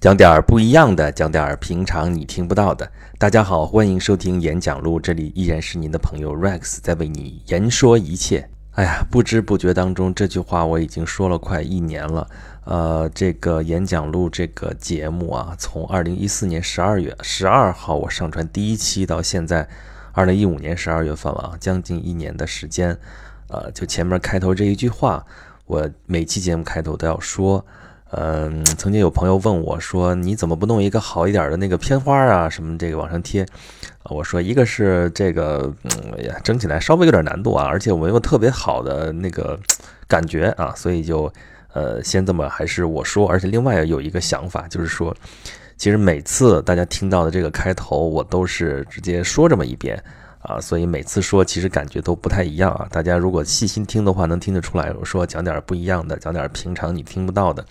讲点儿不一样的，讲点儿平常你听不到的。大家好，欢迎收听演讲录，这里依然是您的朋友 Rex 在为你言说一切。哎呀，不知不觉当中，这句话我已经说了快一年了。呃，这个演讲录这个节目啊，从二零一四年十二月十二号我上传第一期到现在，二零一五年十二月份了，将近一年的时间。呃，就前面开头这一句话，我每期节目开头都要说。嗯，曾经有朋友问我说：“你怎么不弄一个好一点的那个片花啊？什么这个往上贴？”我说：“一个是这个，嗯呀，整起来稍微有点难度啊，而且我没有特别好的那个感觉啊，所以就呃，先这么还是我说。而且另外有一个想法，就是说，其实每次大家听到的这个开头，我都是直接说这么一遍啊，所以每次说其实感觉都不太一样啊。大家如果细心听的话，能听得出来，我说讲点不一样的，讲点平常你听不到的。”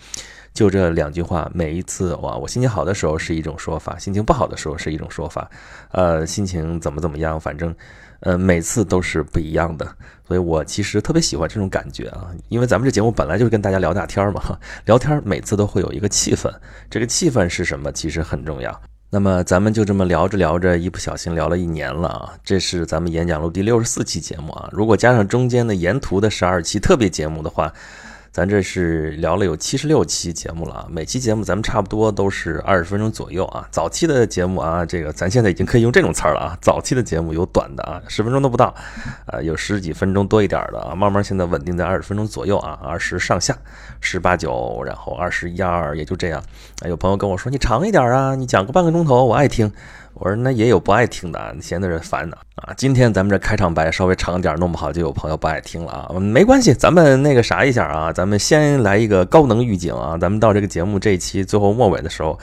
就这两句话，每一次哇，我心情好的时候是一种说法，心情不好的时候是一种说法，呃，心情怎么怎么样，反正，呃，每次都是不一样的，所以我其实特别喜欢这种感觉啊，因为咱们这节目本来就是跟大家聊大天嘛，聊天每次都会有一个气氛，这个气氛是什么，其实很重要。那么咱们就这么聊着聊着，一不小心聊了一年了啊，这是咱们演讲录第六十四期节目啊，如果加上中间的沿途的十二期特别节目的话。咱这是聊了有七十六期节目了啊，每期节目咱们差不多都是二十分钟左右啊。早期的节目啊，这个咱现在已经可以用这种词儿了啊。早期的节目有短的啊，十分钟都不到，啊，有十几分钟多一点的啊。慢慢现在稳定在二十分钟左右啊，二十上下，十八九，然后二十一二，也就这样。有朋友跟我说，你长一点啊，你讲个半个钟头，我爱听。我说那也有不爱听的，闲的人烦的啊。今天咱们这开场白稍微长点，弄不好就有朋友不爱听了啊。没关系，咱们那个啥一下啊，咱们先来一个高能预警啊。咱们到这个节目这一期最后末尾的时候，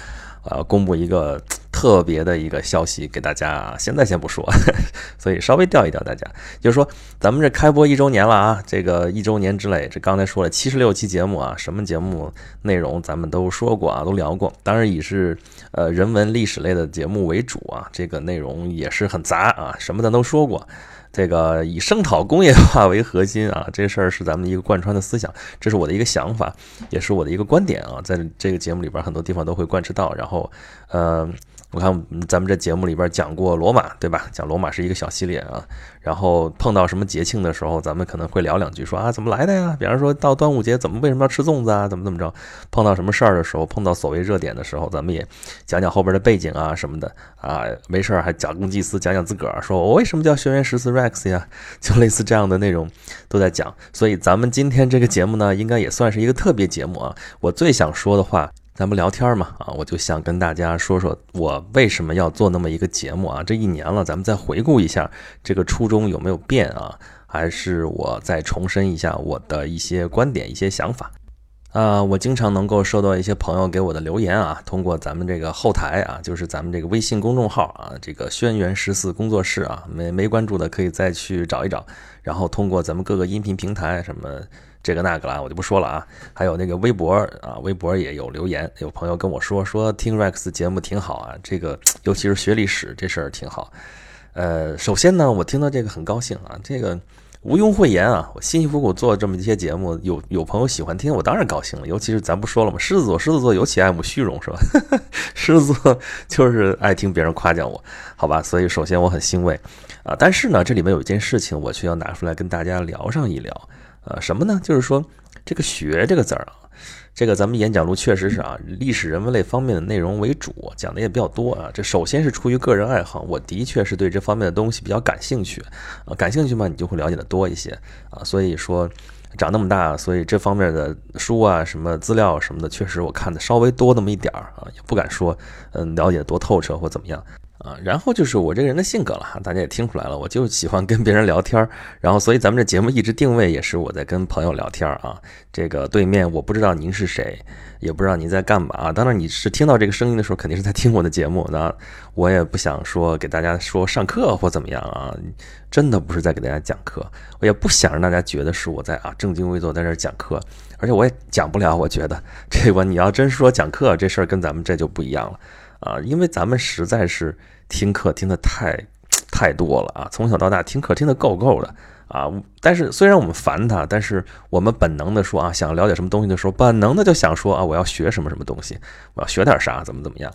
呃，公布一个。特别的一个消息给大家，现在先不说，所以稍微吊一吊大家，就是说咱们这开播一周年了啊，这个一周年之类，这刚才说了七十六期节目啊，什么节目内容咱们都说过啊，都聊过，当然以是呃人文历史类的节目为主啊，这个内容也是很杂啊，什么咱都说过。这个以声讨工业化为核心啊，这事儿是咱们一个贯穿的思想，这是我的一个想法，也是我的一个观点啊，在这个节目里边很多地方都会贯彻到。然后，呃，我看咱们这节目里边讲过罗马，对吧？讲罗马是一个小系列啊。然后碰到什么节庆的时候，咱们可能会聊两句，说啊怎么来的呀？比方说到端午节，怎么为什么要吃粽子啊？怎么怎么着？碰到什么事儿的时候，碰到所谓热点的时候，咱们也讲讲后边的背景啊什么的啊。没事儿还假公济私，讲讲自个儿，说我为什么叫轩辕十四 Rex 呀？就类似这样的内容都在讲。所以咱们今天这个节目呢，应该也算是一个特别节目啊。我最想说的话。咱不聊天嘛啊，我就想跟大家说说我为什么要做那么一个节目啊？这一年了，咱们再回顾一下这个初衷有没有变啊？还是我再重申一下我的一些观点、一些想法啊？我经常能够收到一些朋友给我的留言啊，通过咱们这个后台啊，就是咱们这个微信公众号啊，这个轩辕十四工作室啊，没没关注的可以再去找一找，然后通过咱们各个音频平台什么。这个那个了，我就不说了啊。还有那个微博啊，微博也有留言，有朋友跟我说说听 Rex 节目挺好啊。这个尤其是学历史这事儿挺好。呃，首先呢，我听到这个很高兴啊。这个毋庸讳言啊，我辛辛苦苦做这么一些节目，有有朋友喜欢听，我当然高兴了。尤其是咱不说了吗？狮子座，狮子座尤其爱慕虚荣，是吧？狮子座就是爱听别人夸奖我，好吧？所以首先我很欣慰啊。但是呢，这里面有一件事情，我却要拿出来跟大家聊上一聊。呃，什么呢？就是说，这个“学”这个字儿啊，这个咱们演讲录确实是啊，历史人文类方面的内容为主，讲的也比较多啊。这首先是出于个人爱好，我的确是对这方面的东西比较感兴趣啊。感兴趣嘛，你就会了解的多一些啊。所以说，长那么大，所以这方面的书啊、什么资料什么的，确实我看的稍微多那么一点儿啊，也不敢说嗯了解多透彻或怎么样。啊，然后就是我这个人的性格了，大家也听出来了，我就喜欢跟别人聊天儿，然后所以咱们这节目一直定位也是我在跟朋友聊天儿啊。这个对面我不知道您是谁，也不知道您在干嘛。当然你是听到这个声音的时候，肯定是在听我的节目。那我也不想说给大家说上课或怎么样啊，真的不是在给大家讲课，我也不想让大家觉得是我在啊正襟危坐在这讲课，而且我也讲不了。我觉得这个你要真说讲课这事儿跟咱们这就不一样了啊，因为咱们实在是。听课听的太太多了啊！从小到大听课听的够够的啊。但是虽然我们烦他，但是我们本能的说啊，想了解什么东西的时候，本能的就想说啊，我要学什么什么东西，我要学点啥，怎么怎么样。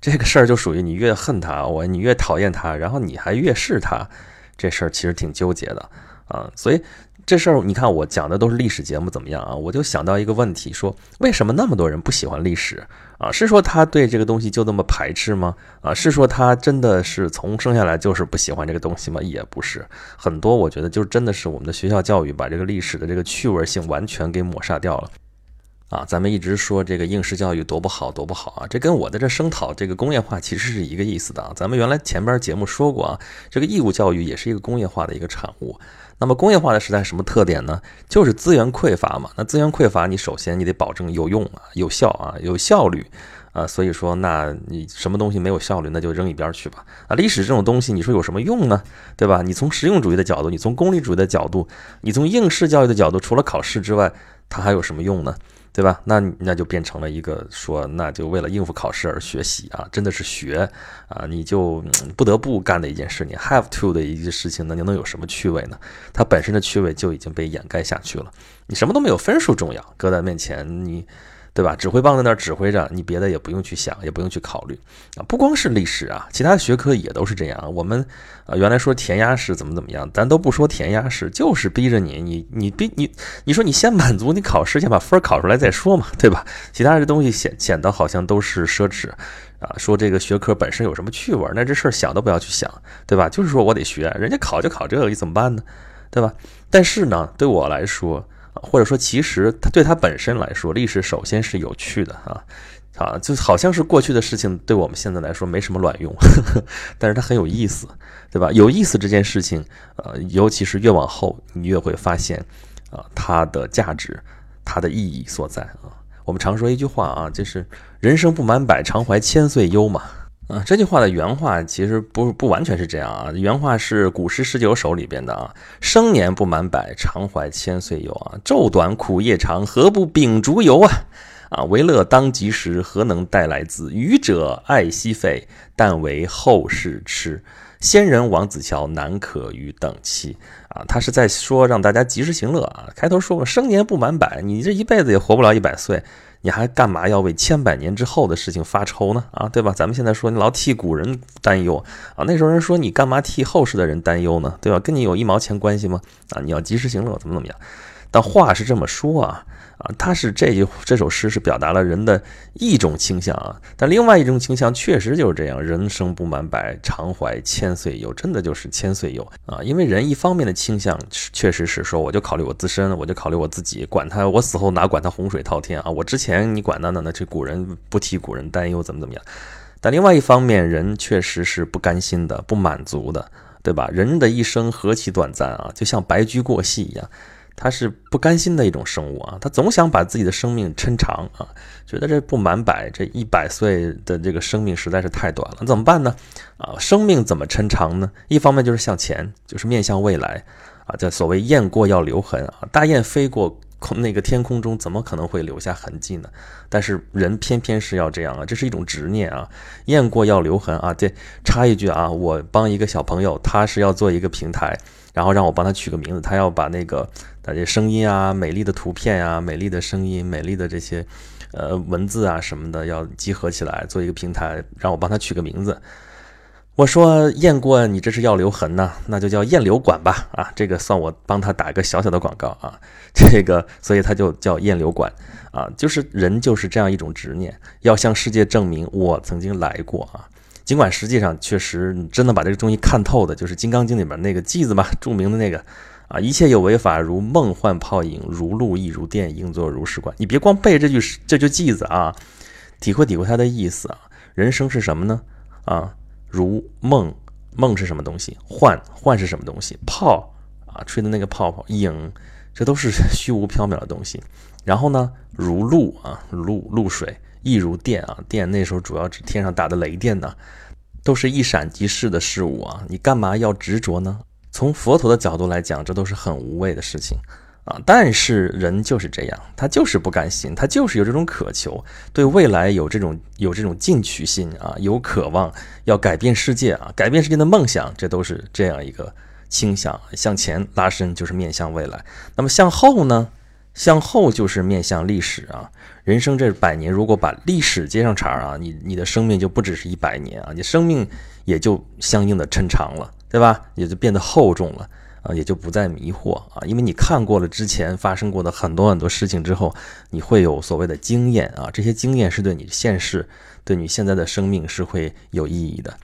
这个事儿就属于你越恨他，我你越讨厌他，然后你还越是他，这事儿其实挺纠结的啊。所以。这事儿你看，我讲的都是历史节目，怎么样啊？我就想到一个问题，说为什么那么多人不喜欢历史啊？是说他对这个东西就那么排斥吗？啊，是说他真的是从生下来就是不喜欢这个东西吗？也不是，很多我觉得就真的是我们的学校教育把这个历史的这个趣味性完全给抹杀掉了。啊，咱们一直说这个应试教育多不好，多不好啊！这跟我在这声讨这个工业化其实是一个意思的啊。咱们原来前边节目说过啊，这个义务教育也是一个工业化的一个产物。那么工业化的时代什么特点呢？就是资源匮乏嘛。那资源匮乏，你首先你得保证有用啊、有效啊、有效率啊。所以说，那你什么东西没有效率，那就扔一边去吧。啊，历史这种东西，你说有什么用呢？对吧？你从实用主义的角度，你从功利主义的角度，你从应试教育的角度，除了考试之外，它还有什么用呢？对吧？那那就变成了一个说，那就为了应付考试而学习啊，真的是学啊，你就不得不干的一件事，你 have to 的一件事情，那你能有什么趣味呢？它本身的趣味就已经被掩盖下去了，你什么都没有，分数重要，搁在面前你。对吧？指挥棒在那儿指挥着，你别的也不用去想，也不用去考虑啊。不光是历史啊，其他学科也都是这样。我们啊，原来说填鸭式怎么怎么样，咱都不说填鸭式，就是逼着你，你你逼你，你说你先满足你考试，先把分考出来再说嘛，对吧？其他的东西显显得好像都是奢侈啊。说这个学科本身有什么趣味，那这事儿想都不要去想，对吧？就是说我得学，人家考就考这个，你怎么办呢？对吧？但是呢，对我来说。或者说，其实它对它本身来说，历史首先是有趣的啊，啊，就好像是过去的事情，对我们现在来说没什么卵用呵呵，但是它很有意思，对吧？有意思这件事情，呃，尤其是越往后，你越会发现，啊，它的价值，它的意义所在啊。我们常说一句话啊，就是“人生不满百，常怀千岁忧”嘛。啊，这句话的原话其实不不完全是这样啊。原话是《古诗十九首》里边的啊，“生年不满百，常怀千岁忧啊。昼短苦夜长，何不秉烛游啊？啊，为乐当及时，何能待来自？愚者爱惜费，但为后世痴。仙人王子乔，难可与等期。”啊，他是在说让大家及时行乐啊。开头说过“生年不满百”，你这一辈子也活不了一百岁。你还干嘛要为千百年之后的事情发愁呢？啊，对吧？咱们现在说你老替古人担忧啊，那时候人说你干嘛替后世的人担忧呢？对吧？跟你有一毛钱关系吗？啊，你要及时行乐，怎么怎么样？但话是这么说啊。啊，他是这句这首诗是表达了人的一种倾向啊，但另外一种倾向确实就是这样，人生不满百，常怀千岁忧，真的就是千岁忧啊。因为人一方面的倾向确实是说，我就考虑我自身，我就考虑我自己，管他我死后哪管他洪水滔天啊，我之前你管他呢，那这古人不替古人担忧怎么怎么样。但另外一方面，人确实是不甘心的，不满足的，对吧？人的一生何其短暂啊，就像白驹过隙一样。他是不甘心的一种生物啊，他总想把自己的生命抻长啊，觉得这不满百，这一百岁的这个生命实在是太短了，怎么办呢？啊，生命怎么抻长呢？一方面就是向前，就是面向未来啊，叫所谓雁过要留痕啊，大雁飞过空那个天空中，怎么可能会留下痕迹呢？但是人偏偏是要这样啊，这是一种执念啊，雁过要留痕啊。这插一句啊，我帮一个小朋友，他是要做一个平台。然后让我帮他取个名字，他要把那个那些声音啊、美丽的图片啊、美丽的声音、美丽的这些呃文字啊什么的，要集合起来做一个平台，让我帮他取个名字。我说雁过，你这是要留痕呢，那就叫雁留馆吧。啊，这个算我帮他打一个小小的广告啊。这个，所以他就叫雁留馆啊。就是人就是这样一种执念，要向世界证明我曾经来过啊。尽管实际上确实，你真的把这个东西看透的，就是《金刚经》里面那个偈子嘛，著名的那个啊，一切有为法，如梦幻泡影，如露亦如电，应作如是观。你别光背这句这句偈子啊，体会体会它的意思啊。人生是什么呢？啊，如梦，梦是什么东西？幻，幻是什么东西？泡啊，吹的那个泡泡，影，这都是 虚无缥缈的东西。然后呢，如露啊，露露水。亦如电啊，电那时候主要指天上打的雷电呢，都是一闪即逝的事物啊，你干嘛要执着呢？从佛陀的角度来讲，这都是很无谓的事情啊。但是人就是这样，他就是不甘心，他就是有这种渴求，对未来有这种有这种进取心啊，有渴望要改变世界啊，改变世界的梦想，这都是这样一个倾向，向前拉伸就是面向未来。那么向后呢？向后就是面向历史啊。人生这百年，如果把历史接上茬啊，你你的生命就不只是一百年啊，你生命也就相应的抻长了，对吧？也就变得厚重了啊，也就不再迷惑啊，因为你看过了之前发生过的很多很多事情之后，你会有所谓的经验啊，这些经验是对你现世、对你现在的生命是会有意义的。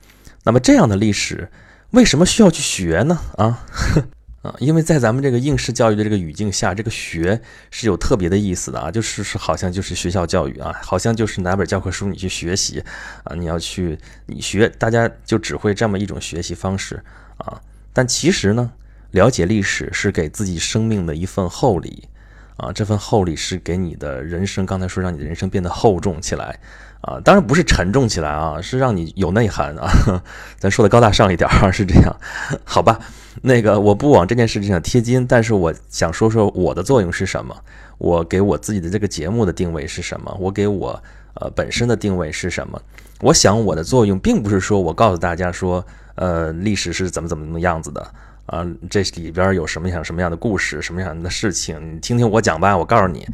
那么这样的历史，为什么需要去学呢？啊？啊，因为在咱们这个应试教育的这个语境下，这个学是有特别的意思的啊，就是是好像就是学校教育啊，好像就是拿本教科书你去学习啊，你要去你学，大家就只会这么一种学习方式啊。但其实呢，了解历史是给自己生命的一份厚礼啊，这份厚礼是给你的人生，刚才说让你的人生变得厚重起来啊，当然不是沉重起来啊，是让你有内涵啊。咱说的高大上一点是这样，好吧？那个我不往这件事情上贴金，但是我想说说我的作用是什么，我给我自己的这个节目的定位是什么，我给我呃本身的定位是什么？我想我的作用并不是说我告诉大家说，呃，历史是怎么怎么怎么样子的啊，这里边有什么样什么样的故事，什么样的事情，你听听我讲吧，我告诉你。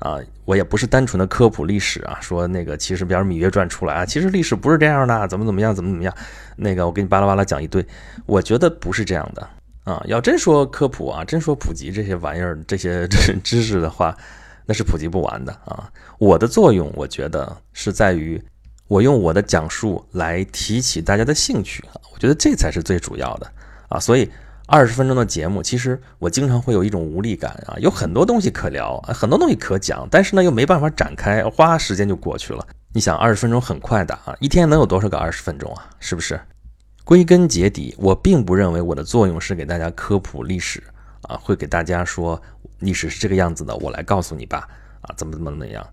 啊，我也不是单纯的科普历史啊，说那个其实比如《芈月传》出来啊，其实历史不是这样的，怎么怎么样，怎么怎么样，那个我给你巴拉巴拉讲一堆，我觉得不是这样的啊。要真说科普啊，真说普及这些玩意儿、这些知识的话，那是普及不完的啊。我的作用，我觉得是在于我用我的讲述来提起大家的兴趣啊，我觉得这才是最主要的啊，所以。二十分钟的节目，其实我经常会有一种无力感啊，有很多东西可聊，很多东西可讲，但是呢又没办法展开，花，时间就过去了。你想，二十分钟很快的啊，一天能有多少个二十分钟啊？是不是？归根结底，我并不认为我的作用是给大家科普历史啊，会给大家说历史是这个样子的，我来告诉你吧，啊，怎么怎么怎么样。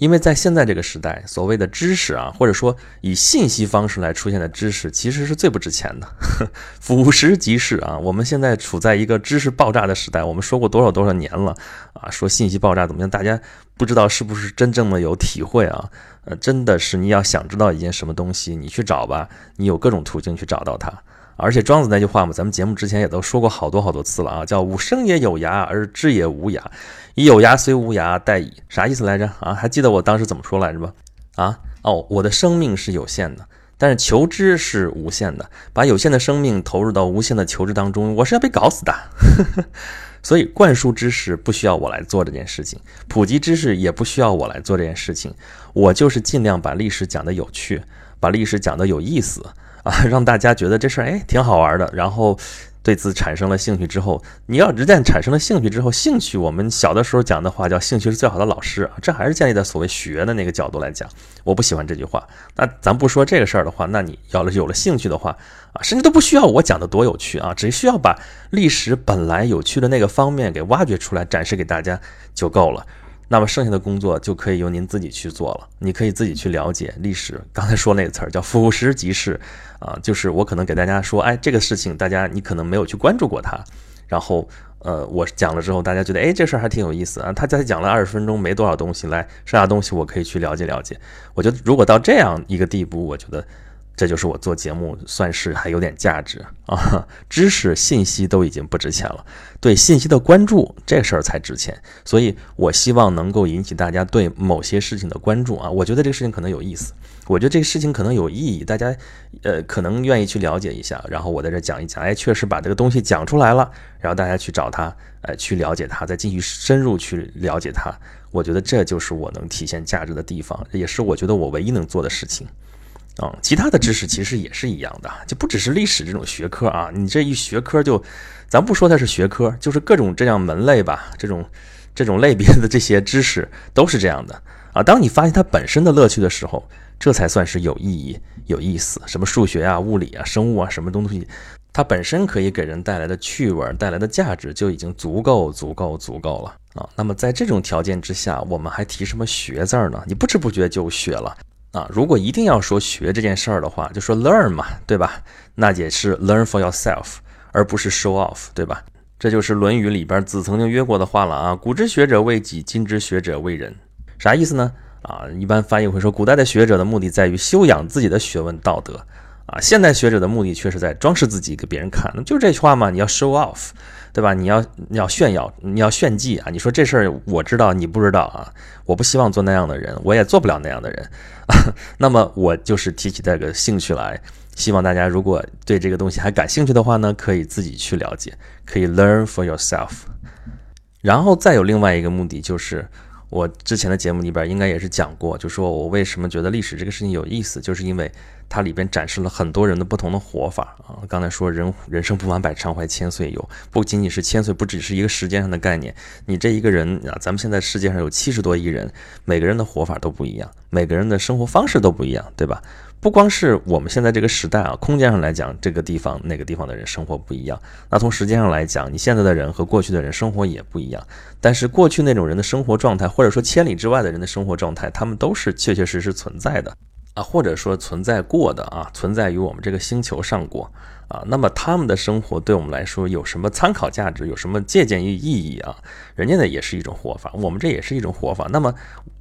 因为在现在这个时代，所谓的知识啊，或者说以信息方式来出现的知识，其实是最不值钱的。俯拾即是啊，我们现在处在一个知识爆炸的时代。我们说过多少多少年了啊，说信息爆炸怎么样？大家不知道是不是真正的有体会啊？呃，真的是你要想知道一件什么东西，你去找吧，你有各种途径去找到它。而且庄子那句话嘛，咱们节目之前也都说过好多好多次了啊，叫“吾生也有涯，而知也无涯。以有涯虽无涯，殆矣。”啥意思来着啊？还记得我当时怎么说来着吗？啊，哦，我的生命是有限的，但是求知是无限的。把有限的生命投入到无限的求知当中，我是要被搞死的。所以灌输知识不需要我来做这件事情，普及知识也不需要我来做这件事情。我就是尽量把历史讲得有趣，把历史讲得有意思。让大家觉得这事儿哎挺好玩的，然后对此产生了兴趣之后，你要一旦产生了兴趣之后，兴趣我们小的时候讲的话叫兴趣是最好的老师，这还是建立在所谓学的那个角度来讲。我不喜欢这句话。那咱不说这个事儿的话，那你要有了兴趣的话啊，甚至都不需要我讲的多有趣啊，只需要把历史本来有趣的那个方面给挖掘出来，展示给大家就够了。那么剩下的工作就可以由您自己去做了。你可以自己去了解历史。刚才说那个词儿叫“俯拾即是”，啊，就是我可能给大家说，哎，这个事情大家你可能没有去关注过它，然后呃，我讲了之后，大家觉得哎，这事儿还挺有意思啊。他才讲了二十分钟，没多少东西，来剩下东西我可以去了解了解。我觉得如果到这样一个地步，我觉得。这就是我做节目算是还有点价值啊，知识信息都已经不值钱了，对信息的关注这事儿才值钱，所以我希望能够引起大家对某些事情的关注啊，我觉得这个事情可能有意思，我觉得这个事情可能有意义，大家呃可能愿意去了解一下，然后我在这讲一讲，哎，确实把这个东西讲出来了，然后大家去找他，呃，去了解他，再继续深入去了解他，我觉得这就是我能体现价值的地方，也是我觉得我唯一能做的事情。啊，其他的知识其实也是一样的，就不只是历史这种学科啊。你这一学科就，咱不说它是学科，就是各种这样门类吧，这种这种类别的这些知识都是这样的啊。当你发现它本身的乐趣的时候，这才算是有意义、有意思。什么数学啊、物理啊、生物啊，什么东西，它本身可以给人带来的趣味、带来的价值就已经足够、足够、足够了啊。那么在这种条件之下，我们还提什么学字儿呢？你不知不觉就学了。啊，如果一定要说学这件事儿的话，就说 learn 嘛，对吧？那也是 learn for yourself，而不是 show off，对吧？这就是《论语》里边子曾经约过的话了啊。古之学者为己，今之学者为人，啥意思呢？啊，一般翻译会说，古代的学者的目的在于修养自己的学问道德啊。现代学者的目的却是在装饰自己给别人看，那就是这句话嘛，你要 show off，对吧？你要你要炫耀，你要炫技啊！你说这事儿我知道，你不知道啊？我不希望做那样的人，我也做不了那样的人。那么我就是提起这个兴趣来，希望大家如果对这个东西还感兴趣的话呢，可以自己去了解，可以 learn for yourself。然后再有另外一个目的就是。我之前的节目里边应该也是讲过，就说我为什么觉得历史这个事情有意思，就是因为它里边展示了很多人的不同的活法啊。刚才说人人生不满百，常怀千岁忧，不仅仅是千岁，不只是一个时间上的概念。你这一个人啊，咱们现在世界上有七十多亿人，每个人的活法都不一样，每个人的生活方式都不一样，对吧？不光是我们现在这个时代啊，空间上来讲，这个地方那个地方的人生活不一样。那从时间上来讲，你现在的人和过去的人生活也不一样。但是过去那种人的生活状态，或者说千里之外的人的生活状态，他们都是确确实实存在的啊，或者说存在过的啊，存在于我们这个星球上过啊。那么他们的生活对我们来说有什么参考价值？有什么借鉴意意义啊？人家呢也是一种活法，我们这也是一种活法。那么。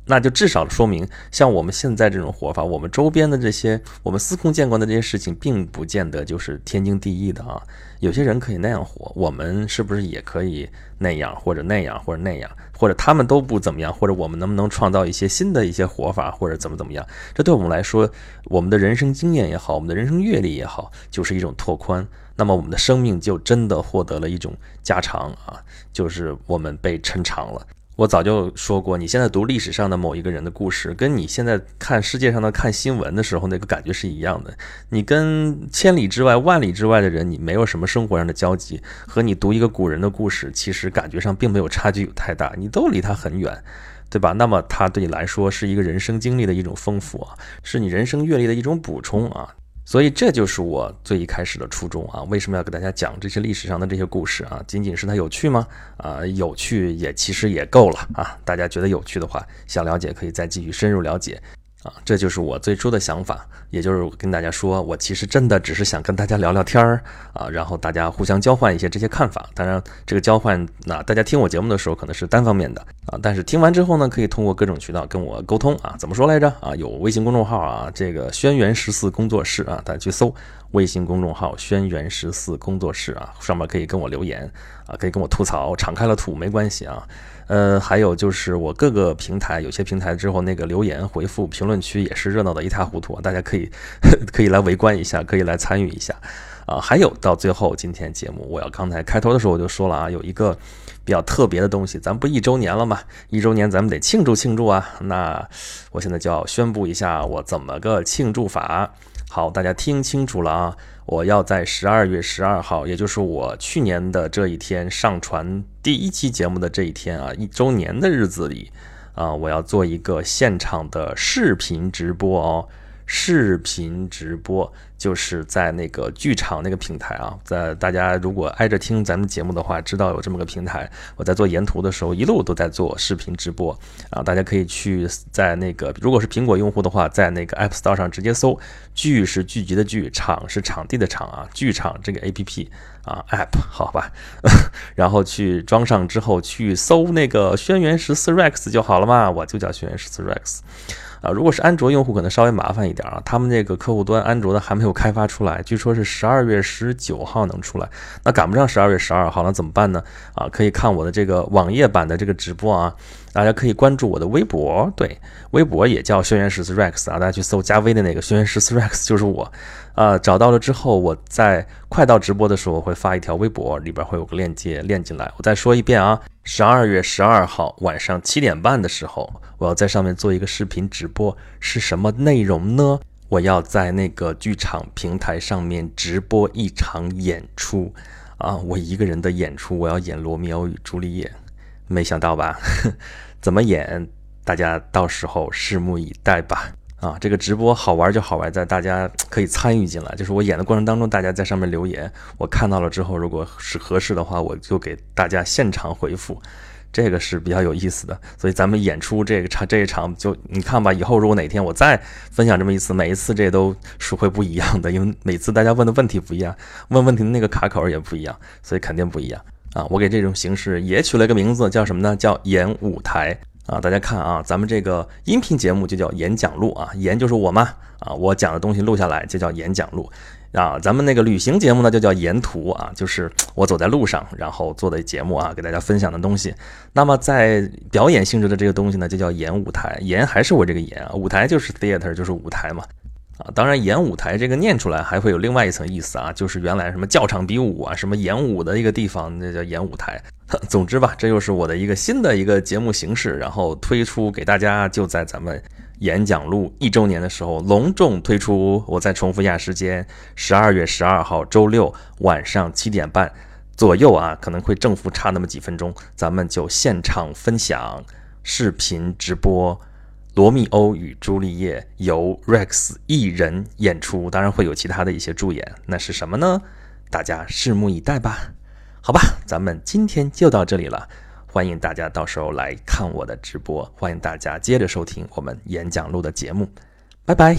那就至少说明，像我们现在这种活法，我们周边的这些，我们司空见惯的这些事情，并不见得就是天经地义的啊。有些人可以那样活，我们是不是也可以那样，或者那样，或者那样，或者他们都不怎么样，或者我们能不能创造一些新的一些活法，或者怎么怎么样？这对我们来说，我们的人生经验也好，我们的人生阅历也好，就是一种拓宽。那么我们的生命就真的获得了一种加长啊，就是我们被抻长了。我早就说过，你现在读历史上的某一个人的故事，跟你现在看世界上的看新闻的时候那个感觉是一样的。你跟千里之外、万里之外的人，你没有什么生活上的交集，和你读一个古人的故事，其实感觉上并没有差距有太大，你都离他很远，对吧？那么他对你来说是一个人生经历的一种丰富啊，是你人生阅历的一种补充啊。所以这就是我最一开始的初衷啊！为什么要给大家讲这些历史上的这些故事啊？仅仅是它有趣吗？啊，有趣也其实也够了啊！大家觉得有趣的话，想了解可以再继续深入了解。啊，这就是我最初的想法，也就是跟大家说，我其实真的只是想跟大家聊聊天儿啊，然后大家互相交换一些这些看法。当然，这个交换，那大家听我节目的时候可能是单方面的啊，但是听完之后呢，可以通过各种渠道跟我沟通啊。怎么说来着啊？有微信公众号啊，这个轩辕十四工作室啊，大家去搜微信公众号轩辕十四工作室啊，上面可以跟我留言啊，可以跟我吐槽，敞开了吐没关系啊。呃，还有就是我各个平台，有些平台之后那个留言回复评论区也是热闹的一塌糊涂，大家可以 可以来围观一下，可以来参与一下啊。还有到最后今天节目，我要刚才开头的时候我就说了啊，有一个比较特别的东西，咱不一周年了嘛，一周年咱们得庆祝庆祝啊。那我现在就要宣布一下我怎么个庆祝法。好，大家听清楚了啊。我要在十二月十二号，也就是我去年的这一天上传第一期节目的这一天啊，一周年的日子里，啊，我要做一个现场的视频直播哦。视频直播就是在那个剧场那个平台啊，在大家如果挨着听咱们节目的话，知道有这么个平台。我在做沿途的时候，一路都在做视频直播啊，大家可以去在那个，如果是苹果用户的话，在那个 App Store 上直接搜“剧”是聚集的剧，场是场地的场啊，剧场这个 APP 啊 App 好吧，然后去装上之后去搜那个轩辕十四 Rex 就好了嘛，我就叫轩辕十四 Rex。啊，如果是安卓用户，可能稍微麻烦一点啊。他们那个客户端安卓的还没有开发出来，据说是十二月十九号能出来，那赶不上十二月十二号，那怎么办呢？啊，可以看我的这个网页版的这个直播啊。大家可以关注我的微博，对，微博也叫轩辕十四 Rex 啊，大家去搜加微的那个轩辕十四 Rex 就是我，啊，找到了之后，我在快到直播的时候会发一条微博，里边会有个链接链进来。我再说一遍啊，十二月十二号晚上七点半的时候，我要在上面做一个视频直播，是什么内容呢？我要在那个剧场平台上面直播一场演出，啊，我一个人的演出，我要演罗密欧与朱丽叶。没想到吧？怎么演？大家到时候拭目以待吧。啊，这个直播好玩就好玩在大家可以参与进来，就是我演的过程当中，大家在上面留言，我看到了之后，如果是合适的话，我就给大家现场回复，这个是比较有意思的。所以咱们演出这个场这一场，就你看吧，以后如果哪天我再分享这么一次，每一次这都是会不一样的，因为每次大家问的问题不一样，问问题的那个卡口也不一样，所以肯定不一样。啊，我给这种形式也取了一个名字，叫什么呢？叫演舞台啊，大家看啊，咱们这个音频节目就叫演讲录啊，演就是我嘛啊，我讲的东西录下来就叫演讲录啊。咱们那个旅行节目呢就叫沿途啊，就是我走在路上然后做的节目啊，给大家分享的东西。那么在表演性质的这个东西呢，就叫演舞台，演还是我这个演啊，舞台就是 theater 就是舞台嘛。啊，当然，演舞台这个念出来还会有另外一层意思啊，就是原来什么教场比武啊，什么演武的一个地方，那叫演舞台。总之吧，这又是我的一个新的一个节目形式，然后推出给大家，就在咱们演讲录一周年的时候隆重推出。我再重复一下时间：十二月十二号周六晚上七点半左右啊，可能会正负差那么几分钟，咱们就现场分享视频直播。《罗密欧与朱丽叶》由 Rex 一人演出，当然会有其他的一些助演，那是什么呢？大家拭目以待吧。好吧，咱们今天就到这里了，欢迎大家到时候来看我的直播，欢迎大家接着收听我们演讲录的节目，拜拜。